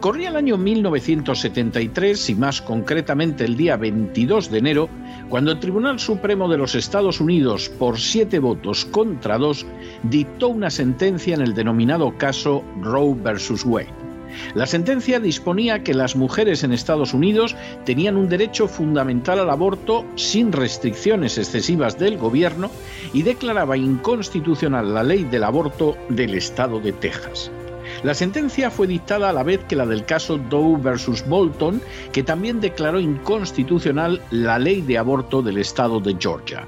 Corría el año 1973 y más concretamente el día 22 de enero, cuando el Tribunal Supremo de los Estados Unidos, por siete votos contra dos, dictó una sentencia en el denominado caso Roe versus Wade. La sentencia disponía que las mujeres en Estados Unidos tenían un derecho fundamental al aborto sin restricciones excesivas del gobierno y declaraba inconstitucional la ley del aborto del estado de Texas. La sentencia fue dictada a la vez que la del caso Doe versus Bolton, que también declaró inconstitucional la ley de aborto del estado de Georgia.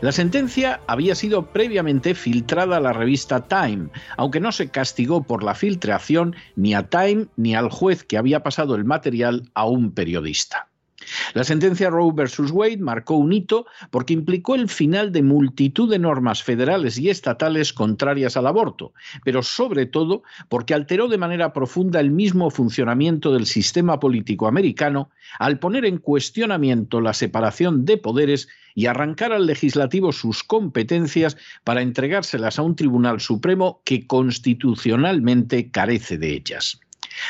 La sentencia había sido previamente filtrada a la revista Time, aunque no se castigó por la filtración ni a Time ni al juez que había pasado el material a un periodista. La sentencia Roe versus Wade marcó un hito porque implicó el final de multitud de normas federales y estatales contrarias al aborto, pero sobre todo porque alteró de manera profunda el mismo funcionamiento del sistema político americano al poner en cuestionamiento la separación de poderes y arrancar al legislativo sus competencias para entregárselas a un Tribunal Supremo que constitucionalmente carece de ellas.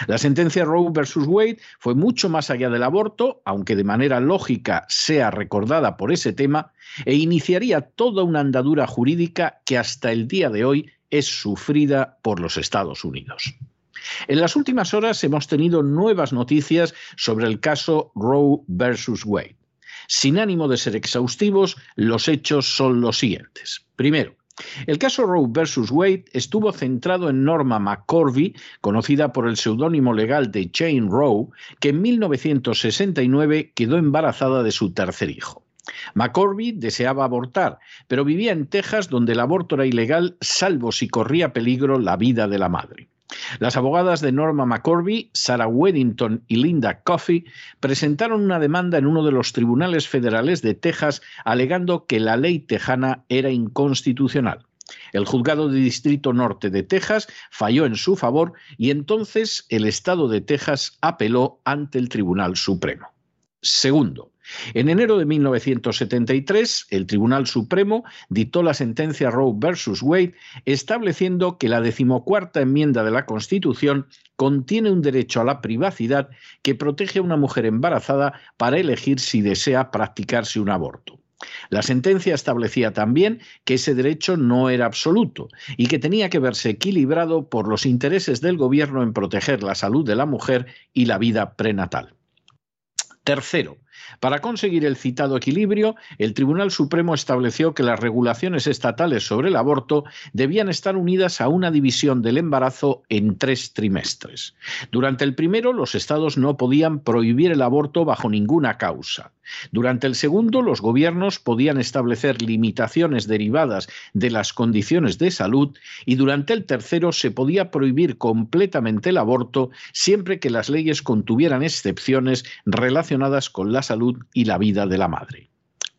La sentencia Roe versus Wade fue mucho más allá del aborto, aunque de manera lógica sea recordada por ese tema, e iniciaría toda una andadura jurídica que hasta el día de hoy es sufrida por los Estados Unidos. En las últimas horas hemos tenido nuevas noticias sobre el caso Roe versus Wade. Sin ánimo de ser exhaustivos, los hechos son los siguientes. Primero, el caso Roe versus Wade estuvo centrado en Norma McCorvey, conocida por el seudónimo legal de Jane Roe, que en 1969 quedó embarazada de su tercer hijo. McCorvey deseaba abortar, pero vivía en Texas donde el aborto era ilegal salvo si corría peligro la vida de la madre. Las abogadas de Norma McCorvey, Sarah Weddington y Linda Coffey presentaron una demanda en uno de los tribunales federales de Texas alegando que la ley tejana era inconstitucional. El juzgado de Distrito Norte de Texas falló en su favor y entonces el Estado de Texas apeló ante el Tribunal Supremo. Segundo, en enero de 1973, el Tribunal Supremo dictó la sentencia Roe versus Wade, estableciendo que la decimocuarta enmienda de la Constitución contiene un derecho a la privacidad que protege a una mujer embarazada para elegir si desea practicarse un aborto. La sentencia establecía también que ese derecho no era absoluto y que tenía que verse equilibrado por los intereses del gobierno en proteger la salud de la mujer y la vida prenatal. Tercero, para conseguir el citado equilibrio, el Tribunal Supremo estableció que las regulaciones estatales sobre el aborto debían estar unidas a una división del embarazo en tres trimestres. Durante el primero, los estados no podían prohibir el aborto bajo ninguna causa. Durante el segundo, los gobiernos podían establecer limitaciones derivadas de las condiciones de salud y durante el tercero se podía prohibir completamente el aborto siempre que las leyes contuvieran excepciones relacionadas con la salud y la vida de la madre.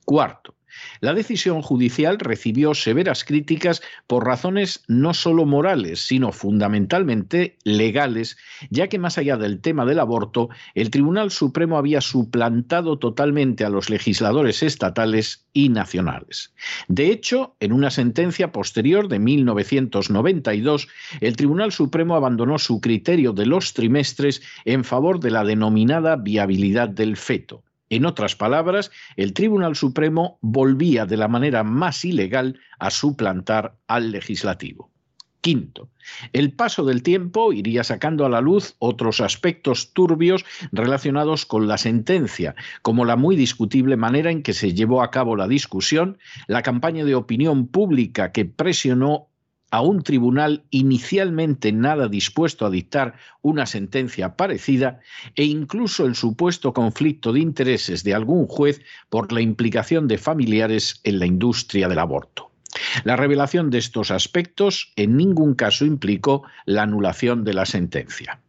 Cuarto, la decisión judicial recibió severas críticas por razones no solo morales, sino fundamentalmente legales, ya que más allá del tema del aborto, el Tribunal Supremo había suplantado totalmente a los legisladores estatales y nacionales. De hecho, en una sentencia posterior de 1992, el Tribunal Supremo abandonó su criterio de los trimestres en favor de la denominada viabilidad del feto En otras palabras, el Tribunal Supremo volvía de la manera más ilegal a suplantar al legislativo. Quinto, el paso del tiempo iría sacando a la luz otros aspectos turbios relacionados con la sentencia, como la muy discutible manera en que se llevó a cabo la discusión, la campaña de opinión pública que presionó a un tribunal inicialmente nada dispuesto a dictar una sentencia parecida e incluso el supuesto conflicto de intereses de algún juez por la implicación de familiares en la industria del aborto. La revelación de estos aspectos en ningún caso implicó la anulación de la sentencia.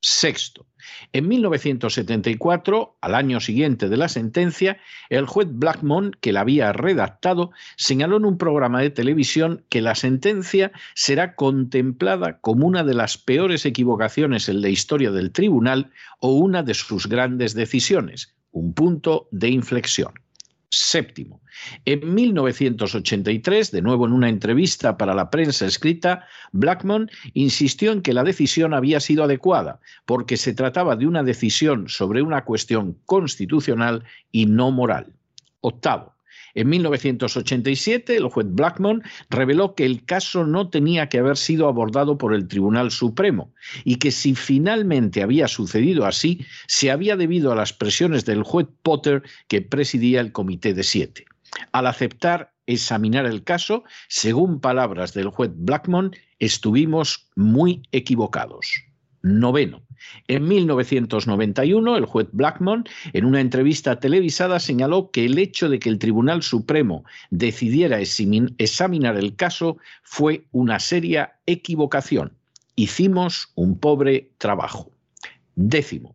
Sexto, en 1974, al año siguiente de la sentencia, el juez Blackmon, que la había redactado, señaló en un programa de televisión que la sentencia será contemplada como una de las peores equivocaciones en la historia del tribunal o una de sus grandes decisiones, un punto de inflexión. Séptimo. En 1983, de nuevo en una entrevista para la prensa escrita, Blackmon insistió en que la decisión había sido adecuada, porque se trataba de una decisión sobre una cuestión constitucional y no moral. Octavo. En 1987, el juez Blackmon reveló que el caso no tenía que haber sido abordado por el Tribunal Supremo y que si finalmente había sucedido así, se había debido a las presiones del juez Potter que presidía el Comité de Siete. Al aceptar examinar el caso, según palabras del juez Blackmon, estuvimos muy equivocados. Noveno. En 1991, el juez Blackmon, en una entrevista televisada, señaló que el hecho de que el Tribunal Supremo decidiera examinar el caso fue una seria equivocación. Hicimos un pobre trabajo. Décimo.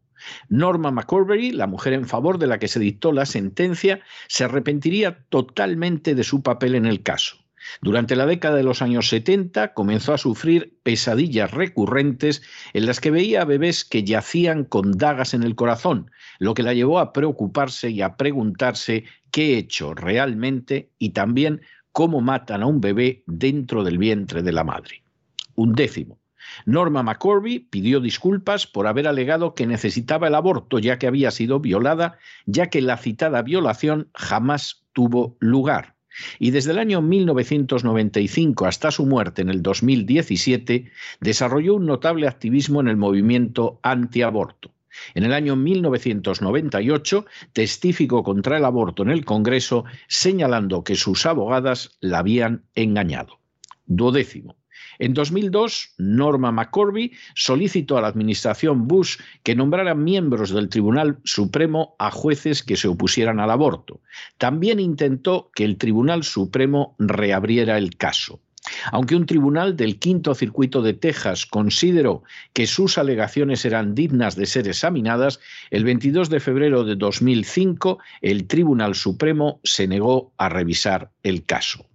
Norma McCorbery, la mujer en favor de la que se dictó la sentencia, se arrepentiría totalmente de su papel en el caso. Durante la década de los años 70 comenzó a sufrir pesadillas recurrentes en las que veía a bebés que yacían con dagas en el corazón, lo que la llevó a preocuparse y a preguntarse qué he hecho realmente y también cómo matan a un bebé dentro del vientre de la madre. Un décimo. Norma McCorby pidió disculpas por haber alegado que necesitaba el aborto ya que había sido violada, ya que la citada violación jamás tuvo lugar y desde el año 1995 hasta su muerte en el 2017 desarrolló un notable activismo en el movimiento antiaborto. En el año 1998 testificó contra el aborto en el Congreso señalando que sus abogadas la habían engañado. Duodécimo. En 2002, Norma McCorby solicitó a la administración Bush que nombrara miembros del Tribunal Supremo a jueces que se opusieran al aborto. También intentó que el Tribunal Supremo reabriera el caso. Aunque un tribunal del Quinto Circuito de Texas consideró que sus alegaciones eran dignas de ser examinadas, el 22 de febrero de 2005 el Tribunal Supremo se negó a revisar el caso.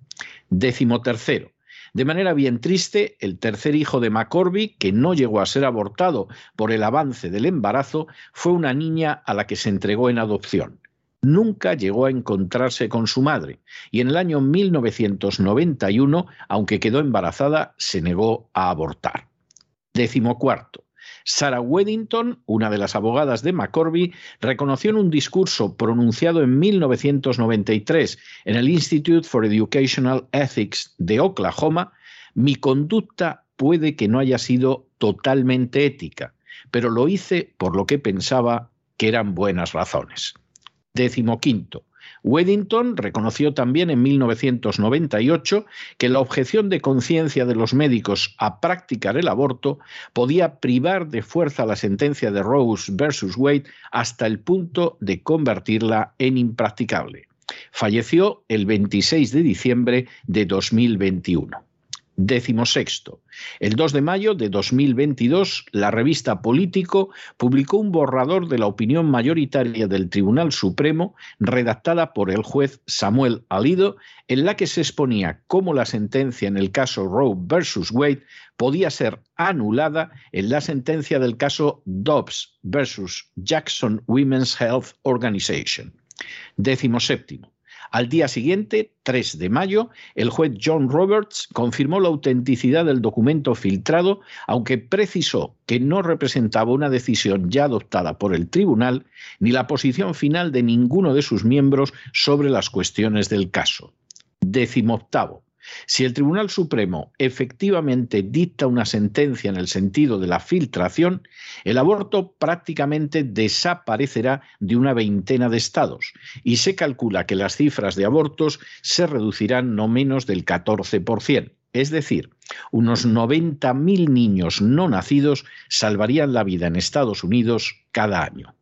Décimo tercero. De manera bien triste, el tercer hijo de McCorby, que no llegó a ser abortado por el avance del embarazo, fue una niña a la que se entregó en adopción. Nunca llegó a encontrarse con su madre y en el año 1991, aunque quedó embarazada, se negó a abortar. Décimo cuarto. Sarah Weddington, una de las abogadas de McCorby, reconoció en un discurso pronunciado en 1993 en el Institute for Educational Ethics de Oklahoma, mi conducta puede que no haya sido totalmente ética, pero lo hice por lo que pensaba que eran buenas razones. Décimo quinto. Weddington reconoció también en 1998 que la objeción de conciencia de los médicos a practicar el aborto podía privar de fuerza la sentencia de Rose versus Wade hasta el punto de convertirla en impracticable. Falleció el 26 de diciembre de 2021. Décimo sexto. El 2 de mayo de 2022, la revista Político publicó un borrador de la opinión mayoritaria del Tribunal Supremo, redactada por el juez Samuel Alido, en la que se exponía cómo la sentencia en el caso Roe versus Wade podía ser anulada en la sentencia del caso Dobbs versus Jackson Women's Health Organization. Décimo séptimo. Al día siguiente, 3 de mayo, el juez John Roberts confirmó la autenticidad del documento filtrado, aunque precisó que no representaba una decisión ya adoptada por el tribunal ni la posición final de ninguno de sus miembros sobre las cuestiones del caso. Décimo octavo. Si el Tribunal Supremo efectivamente dicta una sentencia en el sentido de la filtración, el aborto prácticamente desaparecerá de una veintena de estados y se calcula que las cifras de abortos se reducirán no menos del 14%. Es decir, unos 90.000 niños no nacidos salvarían la vida en Estados Unidos cada año.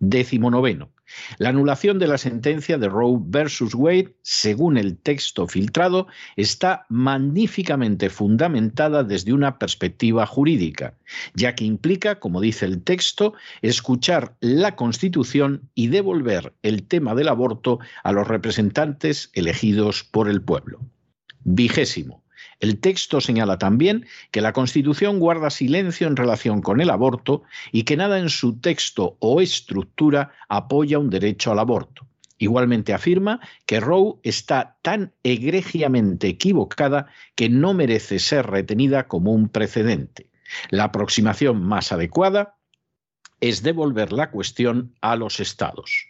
Décimo noveno. La anulación de la sentencia de Roe versus Wade, según el texto filtrado, está magníficamente fundamentada desde una perspectiva jurídica, ya que implica, como dice el texto, escuchar la Constitución y devolver el tema del aborto a los representantes elegidos por el pueblo. Vigésimo. El texto señala también que la Constitución guarda silencio en relación con el aborto y que nada en su texto o estructura apoya un derecho al aborto. Igualmente afirma que Roe está tan egregiamente equivocada que no merece ser retenida como un precedente. La aproximación más adecuada es devolver la cuestión a los estados.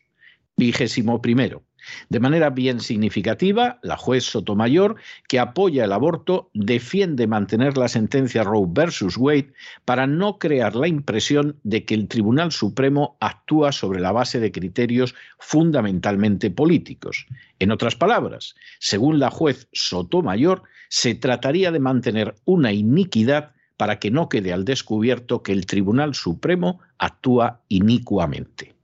Vigésimo primero. De manera bien significativa, la juez Sotomayor, que apoya el aborto, defiende mantener la sentencia Roe versus Wade para no crear la impresión de que el Tribunal Supremo actúa sobre la base de criterios fundamentalmente políticos. En otras palabras, según la juez Sotomayor, se trataría de mantener una iniquidad para que no quede al descubierto que el Tribunal Supremo actúa inicuamente.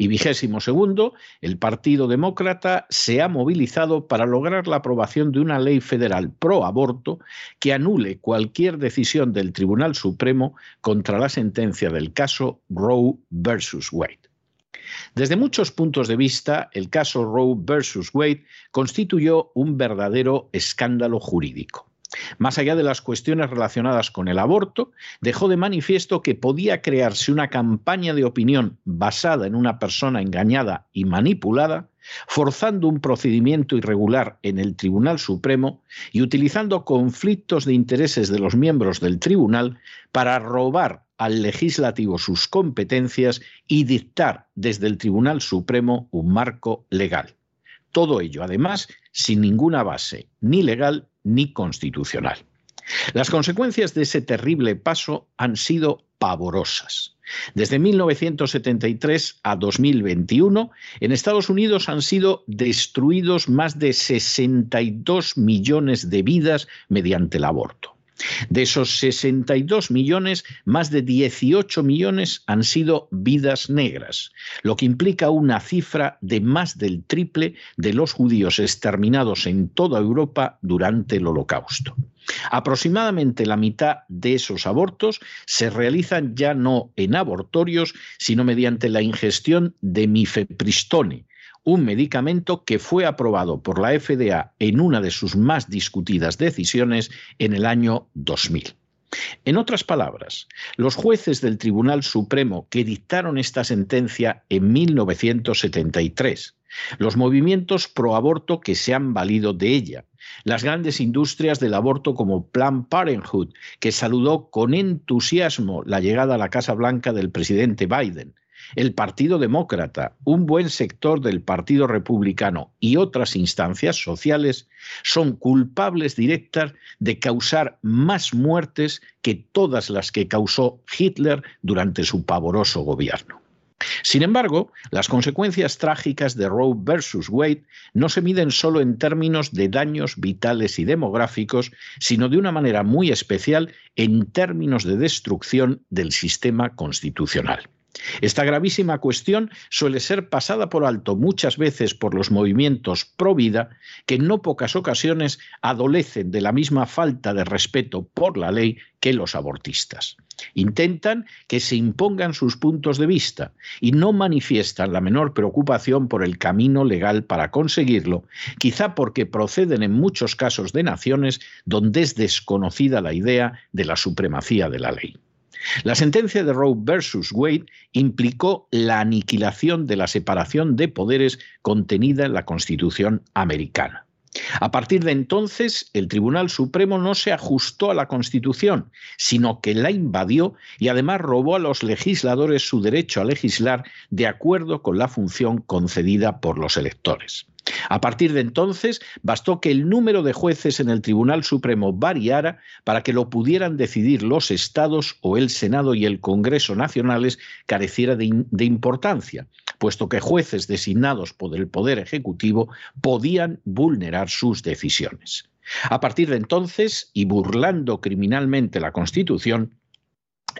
Y vigésimo segundo, el Partido Demócrata se ha movilizado para lograr la aprobación de una ley federal pro aborto que anule cualquier decisión del Tribunal Supremo contra la sentencia del caso Roe versus Wade. Desde muchos puntos de vista, el caso Roe versus Wade constituyó un verdadero escándalo jurídico. Más allá de las cuestiones relacionadas con el aborto, dejó de manifiesto que podía crearse una campaña de opinión basada en una persona engañada y manipulada, forzando un procedimiento irregular en el Tribunal Supremo y utilizando conflictos de intereses de los miembros del tribunal para robar al legislativo sus competencias y dictar desde el Tribunal Supremo un marco legal. Todo ello, además, sin ninguna base ni legal ni constitucional. Las consecuencias de ese terrible paso han sido pavorosas. Desde 1973 a 2021, en Estados Unidos han sido destruidos más de 62 millones de vidas mediante el aborto. De esos 62 millones, más de 18 millones han sido vidas negras, lo que implica una cifra de más del triple de los judíos exterminados en toda Europa durante el Holocausto. Aproximadamente la mitad de esos abortos se realizan ya no en abortorios, sino mediante la ingestión de mifepristone, un medicamento que fue aprobado por la FDA en una de sus más discutidas decisiones en el año 2000. En otras palabras, los jueces del Tribunal Supremo que dictaron esta sentencia en 1973, los movimientos pro aborto que se han valido de ella, las grandes industrias del aborto como Planned Parenthood, que saludó con entusiasmo la llegada a la Casa Blanca del presidente Biden, el Partido Demócrata, un buen sector del Partido Republicano y otras instancias sociales son culpables directas de causar más muertes que todas las que causó Hitler durante su pavoroso gobierno. Sin embargo, las consecuencias trágicas de Roe versus Wade no se miden solo en términos de daños vitales y demográficos, sino de una manera muy especial en términos de destrucción del sistema constitucional. Esta gravísima cuestión suele ser pasada por alto muchas veces por los movimientos pro vida que en no pocas ocasiones adolecen de la misma falta de respeto por la ley que los abortistas. Intentan que se impongan sus puntos de vista y no manifiestan la menor preocupación por el camino legal para conseguirlo, quizá porque proceden en muchos casos de naciones donde es desconocida la idea de la supremacía de la ley. La sentencia de Roe versus Wade implicó la aniquilación de la separación de poderes contenida en la Constitución americana. A partir de entonces, el Tribunal Supremo no se ajustó a la Constitución, sino que la invadió y además robó a los legisladores su derecho a legislar de acuerdo con la función concedida por los electores. A partir de entonces, bastó que el número de jueces en el Tribunal Supremo variara para que lo pudieran decidir los estados o el Senado y el Congreso nacionales careciera de, importancia, puesto que jueces designados por el Poder Ejecutivo podían vulnerar sus decisiones. A partir de entonces, y burlando criminalmente la Constitución,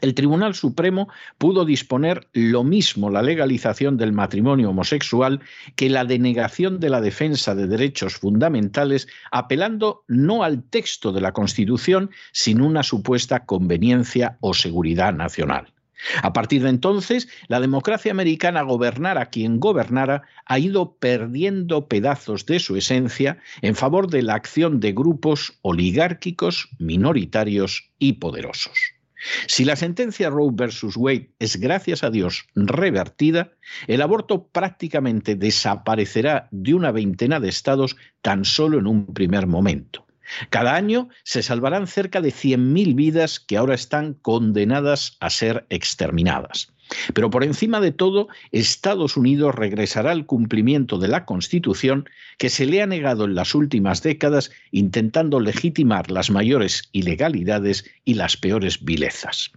el Tribunal Supremo pudo disponer lo mismo la legalización del matrimonio homosexual que la denegación de la defensa de derechos fundamentales, apelando no al texto de la Constitución, sino una supuesta conveniencia o seguridad nacional. A partir de entonces, la democracia americana, gobernara quien gobernara, ha ido perdiendo pedazos de su esencia en favor de la acción de grupos oligárquicos, minoritarios y poderosos. Si la sentencia Roe versus Wade es, gracias a Dios, revertida, el aborto prácticamente desaparecerá de una veintena de estados tan solo en un primer momento. Cada año se salvarán cerca de 100.000 vidas que ahora están condenadas a ser exterminadas. Pero por encima de todo, Estados Unidos regresará al cumplimiento de la Constitución que se le ha negado en las últimas décadas intentando legitimar las mayores ilegalidades y las peores vilezas.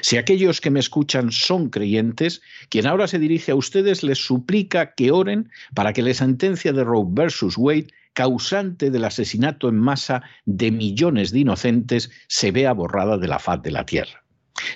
Si aquellos que me escuchan son creyentes, quien ahora se dirige a ustedes les suplica que oren para que la sentencia de Roe versus Wade causante del asesinato en masa de millones de inocentes se vea borrada de la faz de la tierra.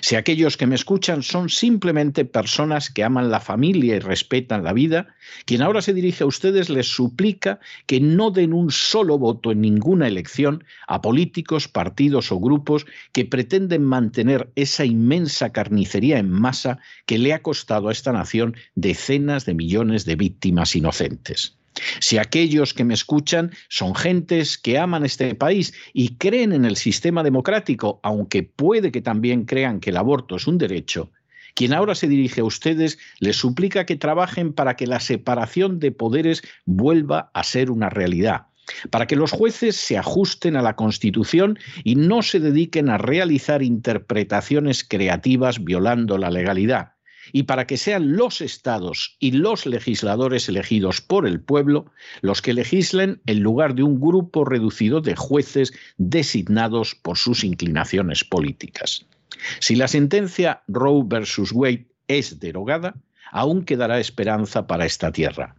Si aquellos que me escuchan son simplemente personas que aman la familia y respetan la vida, quien ahora se dirige a ustedes les suplica que no den un solo voto en ninguna elección a políticos, partidos o grupos que pretenden mantener esa inmensa carnicería en masa que le ha costado a esta nación decenas de millones de víctimas inocentes. Si aquellos que me escuchan son gentes que aman este país y creen en el sistema democrático, aunque puede que también crean que el aborto es un derecho, quien ahora se dirige a ustedes les suplica que trabajen para que la separación de poderes vuelva a ser una realidad, para que los jueces se ajusten a la Constitución y no se dediquen a realizar interpretaciones creativas violando la legalidad y para que sean los estados y los legisladores elegidos por el pueblo los que legislen en lugar de un grupo reducido de jueces designados por sus inclinaciones políticas. Si la sentencia Roe versus Wade es derogada, aún quedará esperanza para esta tierra.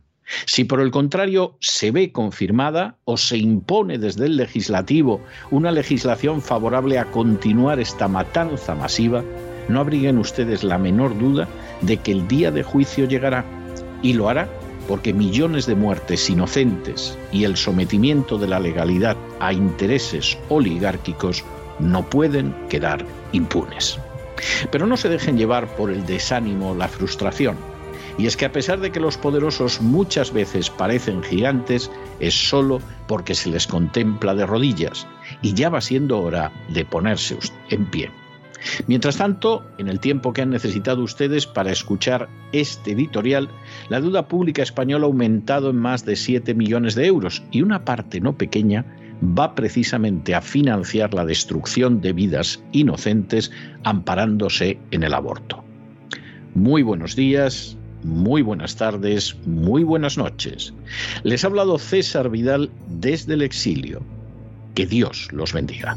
Si por el contrario se ve confirmada o se impone desde el legislativo una legislación favorable a continuar esta matanza masiva, no abriguen ustedes la menor duda de que el día de juicio llegará y lo hará porque millones de muertes inocentes y el sometimiento de la legalidad a intereses oligárquicos no pueden quedar impunes. Pero no se dejen llevar por el desánimo o la frustración. Y es que a pesar de que los poderosos muchas veces parecen gigantes, es solo porque se les contempla de rodillas y ya va siendo hora de ponerse en pie. Mientras tanto, en el tiempo que han necesitado ustedes para escuchar este editorial, la deuda pública española ha aumentado en más de 7 millones de euros y una parte no pequeña va precisamente a financiar la destrucción de vidas inocentes amparándose en el aborto. Muy buenos días, muy buenas tardes, muy buenas noches. Les ha hablado César Vidal desde el exilio. Que Dios los bendiga.